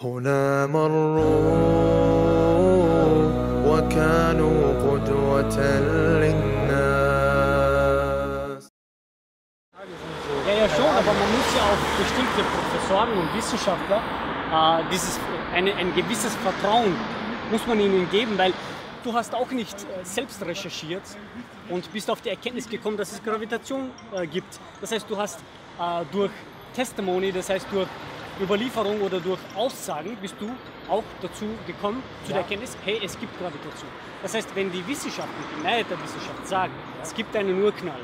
هنا مروا وكانوا قدوة للناس Ja, ja schon, aber man muss ja auch bestimmte Professoren und Wissenschaftler äh, dieses, eine, ein gewisses Vertrauen muss man ihnen geben, weil du hast auch nicht äh, selbst recherchiert und bist auf die Erkenntnis gekommen, dass es Gravitation äh, gibt. Das heißt, du hast äh, durch Testimony, das heißt durch Überlieferung oder durch Aussagen, bist du auch dazu gekommen, zu der Erkenntnis, hey, es gibt Gravitation. Das heißt, wenn die Wissenschaft und die Mehrheit der Wissenschaft sagen, es gibt einen Urknall,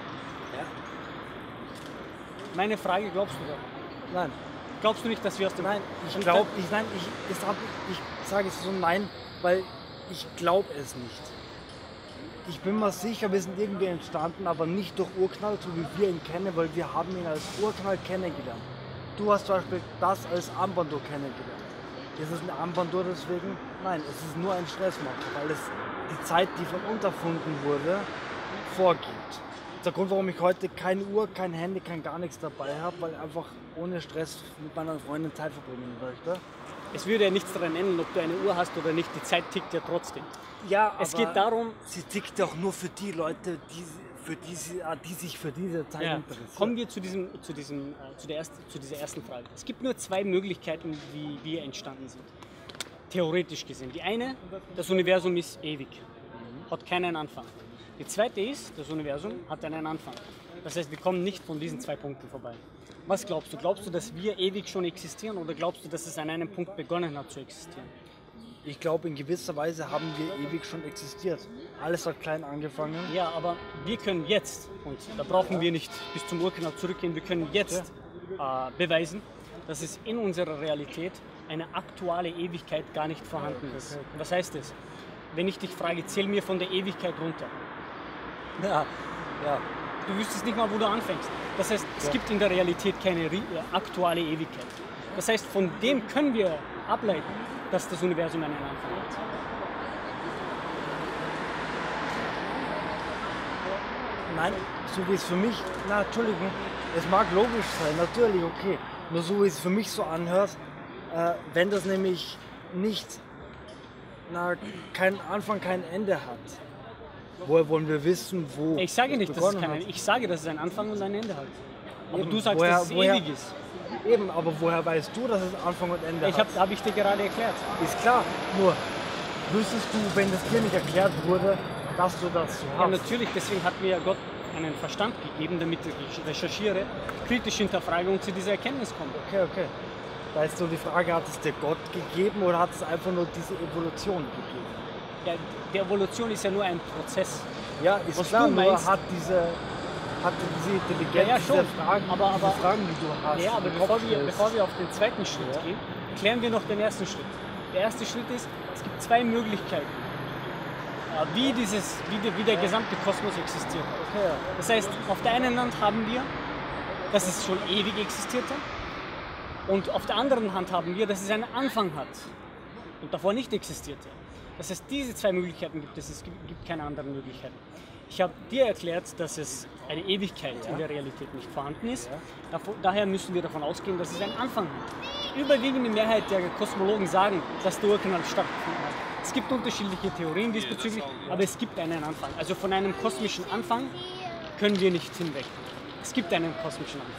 meine Frage, glaubst du daran? Nein, Glaubst du nicht, dass wir aus dem... nein, ich glaube, ich, nein, ich, ich sage es so nein, weil ich glaube es nicht. Ich bin mir sicher, wir sind irgendwie entstanden, aber nicht durch Urknall, so wie wir ihn kennen, weil wir haben ihn als Urknall kennengelernt. Du hast zum Beispiel das als Armbanduhr kennengelernt. Ist es eine Armbanduhr deswegen? Nein, es ist nur ein Stressmacher, weil es die Zeit, die von uns erfunden wurde, vorgibt. Der Grund, warum ich heute keine Uhr, kein Handy, kein gar nichts dabei habe, weil ich einfach ohne Stress mit meiner Freundin Zeit verbringen möchte. Es würde ja nichts daran ändern, ob du eine Uhr hast oder nicht. Die Zeit tickt ja trotzdem. Ja, Es aber geht darum- sie tickt auch nur für die Leute, die, für die, ah, die sich für diese Zeit Ja. interessieren. Kommen wir zu, diesem, zu, diesem, äh, zu, der erst, zu dieser ersten Frage. Es gibt nur zwei Möglichkeiten, wie wir entstanden sind. Theoretisch gesehen. Die eine, das Universum ist ewig, hat keinen Anfang. Die zweite ist, das Universum hat einen Anfang. Das heißt, wir kommen nicht von diesen zwei Punkten vorbei. Was glaubst du? Glaubst du, dass wir ewig schon existieren oder glaubst du, dass es an einem Punkt begonnen hat zu existieren? Ich glaube, in gewisser Weise haben wir ewig schon existiert. Alles hat klein angefangen. Ja, aber wir können jetzt, und da brauchen wir nicht bis zum Urknall zurückgehen, wir können jetzt äh, beweisen, dass es in unserer Realität eine aktuelle Ewigkeit gar nicht vorhanden ist. Was heißt das? Wenn ich dich frage, zähl mir von der Ewigkeit runter. Ja, ja. Du wüsstest nicht mal, wo du anfängst. Das heißt, es gibt in der Realität keine äh, aktuelle Ewigkeit. Das heißt, von dem können wir ableiten, dass das Universum einen Anfang hat. Nein, so wie es für mich, na Entschuldigung, es mag logisch sein, natürlich, okay. Nur so wie es für mich so anhört, äh, wenn das nämlich nicht, na, kein Anfang, kein Ende hat, woher wollen wir wissen, wo Ich sage nicht, dass es begonnen kein, hat? ich sage, dass es einen Anfang und ein Ende hat. Aber Eben, du sagst, woher- dass es woher- ewig ist. Eben, aber woher weißt du, dass es Anfang und Ende Ich hat? habe hab ich dir gerade erklärt. Ist klar, nur wüsstest du, wenn das dir nicht erklärt wurde, dass du das so Ja, hast? natürlich, deswegen hat mir ja Gott einen Verstand gegeben, damit ich recherchiere, kritisch hinterfrage und zu dieser Erkenntnis komme. Okay, okay. Da ist so die Frage, hat es dir Gott gegeben oder hat es einfach nur diese Evolution gegeben? Ja, die Evolution ist ja nur ein Prozess. Ja, ist Was klar, du nur meinst- hat diese, hat diese Intelligenz, Ja, ja, schon. Fragen, Aber- aber- Fragen, die du hast. Ja, aber bevor wir, bevor wir auf den zweiten Schritt Ja. gehen, klären wir noch den ersten Schritt. Der erste Schritt ist, es gibt zwei Möglichkeiten, äh, wie, dieses, wie, der, wie der gesamte Kosmos existiert. Okay. Das heißt, auf der einen Hand haben wir, dass es schon ewig existierte und auf der anderen Hand haben wir, dass es einen Anfang hat und davor nicht existierte. Das heißt, diese zwei Möglichkeiten gibt es, es gibt keine anderen Möglichkeiten. Ich habe dir erklärt, dass es eine Ewigkeit in der Realität nicht vorhanden ist. Davor, daher müssen wir davon ausgehen, dass es einen Anfang hat. Die überwiegende Mehrheit der Kosmologen sagen, dass der Urknall stattgefunden hat. Es gibt unterschiedliche Theorien diesbezüglich, aber es gibt einen Anfang. Also von einem kosmischen Anfang können wir nicht hinweg. Es gibt einen kosmischen Anfang.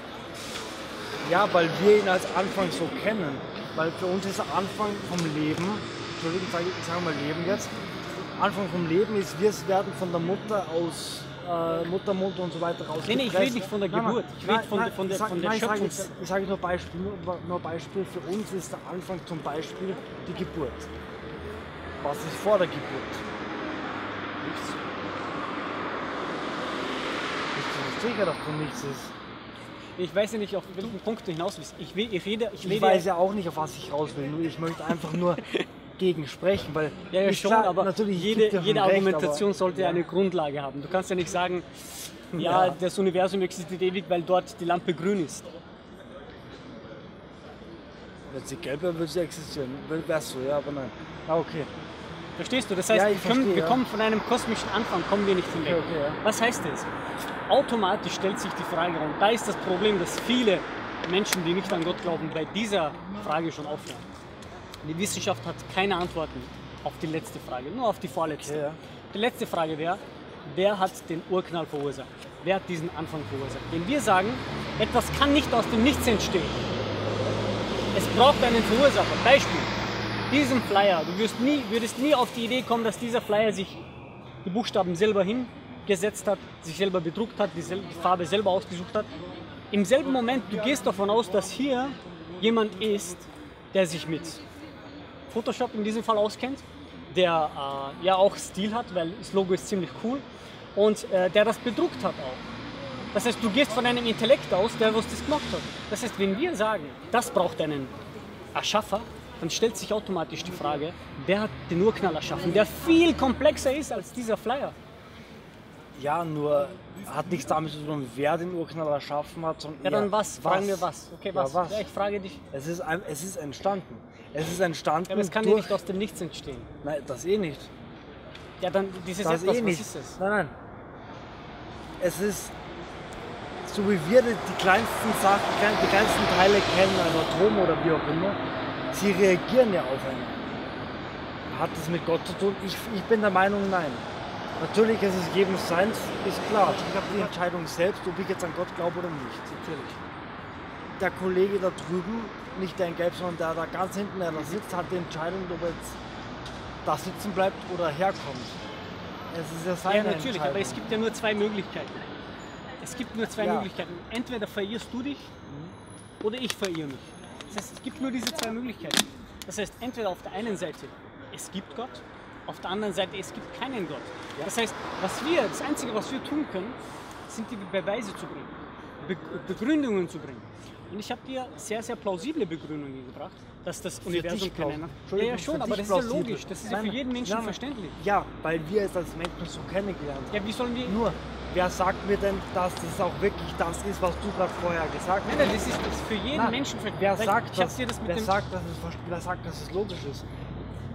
ja, weil wir ihn als Anfang so kennen. Weil für uns ist der Anfang vom Leben, Entschuldigung, sage ich sage mal Leben jetzt, Anfang vom Leben ist, wir werden von der Mutter aus äh, Muttermund und so weiter raus. Nee, ich rede nicht von der Geburt. Ich rede von der- von der- ich sag- von der nein, ich sage- Schöpfungs- Ich sage nur Beispiel, nur, nur Beispiel. Für uns ist der Anfang zum Beispiel die Geburt. Was ist vor der Geburt? Nichts. Bist du sicher, dass du nichts ist? Ich weiß ja nicht, auf welchen Punkt du hinaus willst. Ich, will, ich rede, ich Ich rede weiß ja auch nicht, auf was ich raus will. Ich möchte einfach nur gegen sprechen, weil Ja, ja schon, klar, aber natürlich jede, jede recht, Argumentation sollte ja. eine Grundlage haben. Du kannst ja nicht sagen, ja, Ja. das Universum existiert ewig, weil dort die Lampe grün ist. Wenn sie gelb wäre, würde sie existieren. Wärst du, ja, aber nein. Ah, okay. Verstehst du? Das heißt, Ja, wir, ich können, verstehe, wir kommen von einem kosmischen Anfang, kommen wir nicht hinweg. Okay, okay. Was heißt das? Automatisch stellt sich die Frage, und da ist das Problem, dass viele Menschen, die nicht an Gott glauben, bei dieser Frage schon aufhören. Die Wissenschaft hat keine Antworten auf die letzte Frage, nur auf die vorletzte. Okay, ja. Die letzte Frage wäre, wer hat den Urknall verursacht? Wer hat diesen Anfang verursacht? Wenn wir sagen, etwas kann nicht aus dem Nichts entstehen. Es braucht einen Verursacher. Beispiel, diesen Flyer. Du wirst nie, würdest nie auf die Idee kommen, dass dieser Flyer sich die Buchstaben selber hingesetzt hat, sich selber bedruckt hat, die, die Farbe selber ausgesucht hat. Im selben Moment, du gehst davon aus, dass hier jemand ist, der sich mit Photoshop in diesem Fall auskennt, der äh, ja auch Stil hat, weil das Logo ist ziemlich cool und äh, der das bedruckt hat auch. Das heißt, du gehst von einem Intellekt aus, der was das gemacht hat. Das heißt, wenn wir sagen, das braucht einen Erschaffer, dann stellt sich automatisch die Frage, wer hat den Urknall erschaffen, der viel komplexer ist als dieser Flyer. Ja, nur hat nichts damit zu tun, wer den Urknall erschaffen hat, sondern Ja, dann eher, was? Fragen wir was? Okay, Ja, was? was? Ja, ich frage dich. Es ist, ein, es ist entstanden. Es ist entstanden Ja, aber es kann ja nicht aus dem Nichts entstehen. Nein, das eh nicht. Ja, dann dieses Das etwas, eh nicht. was ist es? Nein, nein. Es ist, so wie wir die, kleinsten Sachen, die klein- die kleinsten Teile kennen, ein Atom oder wie auch immer, sie reagieren ja aufeinander. Hat das mit Gott zu tun? Ich, ich bin der Meinung, nein. Natürlich ist es jedem seins, ist klar. Ich habe die Entscheidung selbst, ob ich jetzt an Gott glaube oder nicht. Natürlich. Der Kollege da drüben, nicht der in Gelb, sondern der da ganz hinten, der da sitzt, hat die Entscheidung, ob er jetzt da sitzen bleibt oder herkommt. Es ist ja seine Ja, natürlich, aber es gibt ja nur zwei Möglichkeiten. Es gibt nur zwei Ja. Möglichkeiten. Entweder verirrst du dich oder ich verirre mich. Das heißt, es gibt nur diese zwei Möglichkeiten. Das heißt, entweder auf der einen Seite, es gibt Gott, auf der anderen Seite, es gibt keinen Gott. Das heißt, was wir, das Einzige, was wir tun können, sind die Beweise zu bringen, Be Begründungen zu bringen. Und ich habe dir sehr, sehr plausible Begründungen gebracht, dass das Universum dich plausibel. keinen... Ja, ja, schon, für aber das ist ja logisch. Das ist ja für jeden Menschen nein, verständlich. Ja, weil wir es als Menschen so kennengelernt haben. Ja, wie sollen wir... Nur, wer sagt mir denn, dass das auch wirklich das ist, was du gerade vorher gesagt hast? Nein, nein, das ist das für jeden Nein, Menschen ver- Wer sagt, ich hab das, dir das mit wer, dem, sagt, dass es, ver- wer sagt, dass es logisch ist?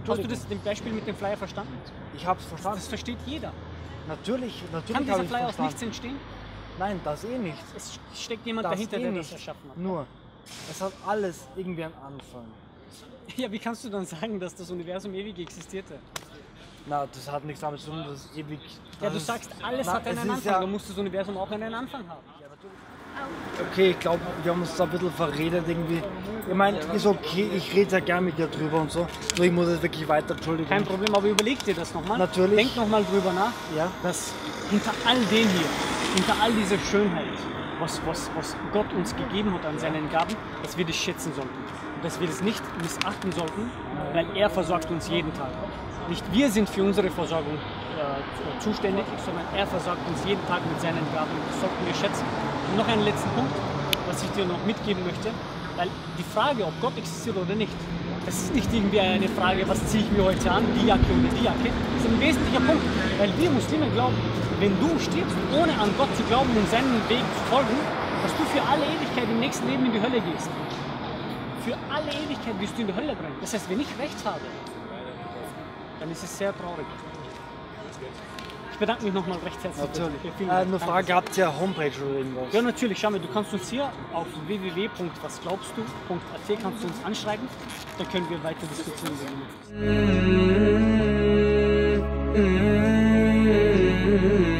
Hast du das dem Beispiel mit dem Flyer verstanden? Ich habe es verstanden. Das versteht jeder. natürlich, Kann natürlich dieser habe ich Flyer aus nichts entstehen? Nein, das eh nicht. Es steckt jemand Das dahinter, eh der nicht. das erschaffen hat. Nur, es hat alles irgendwie einen Anfang. Ja, wie kannst du dann sagen, dass das Universum ewig existierte? Na, das hat nichts damit zu tun, dass es ewig. Ja, das du ist- sagst, alles Na, hat einen Anfang. ja- Dann muss das Universum auch einen Anfang haben. Okay, ich glaube, wir haben uns da ein bisschen verredet irgendwie. Ich meine, ist okay, ich rede ja gern mit dir drüber und so. Nur ich muss jetzt wirklich weiter, Entschuldigung. Kein Problem, aber überleg dir das nochmal. Natürlich. Denk nochmal drüber nach, Ja. dass hinter all dem hier, hinter all dieser Schönheit, was, was, was Gott uns gegeben hat an seinen Gaben, dass wir das schätzen sollten. Und dass wir das nicht missachten sollten, weil er versorgt uns jeden Tag. Nicht wir sind für unsere Versorgung äh, zuständig, sondern er versorgt uns jeden Tag mit seinen Gaben. Das sollten wir schätzen. Und noch einen letzten Punkt, was ich dir noch mitgeben möchte, weil die Frage, ob Gott existiert oder nicht, das ist nicht irgendwie eine Frage, was ziehe ich mir heute an, die Jacke oder die Jacke. Das ist ein wesentlicher Punkt, weil wir Muslime glauben, wenn du stirbst, ohne an Gott zu glauben und seinen Weg zu folgen, dass du für alle Ewigkeit im nächsten Leben in die Hölle gehst. Für alle Ewigkeit wirst du in die Hölle brennen. Das heißt, wenn ich recht habe, dann ist es sehr traurig. Ich bedanke mich nochmal recht herzlich. Natürlich. Äh, eine Frage, habt ihr Homepage oder irgendwas? Ja, natürlich. Schau mal, du kannst uns hier auf www.wasglaubstu.at kannst du uns anschreiben. Da können wir weiter diskutieren. Nummer. Mm-hmm.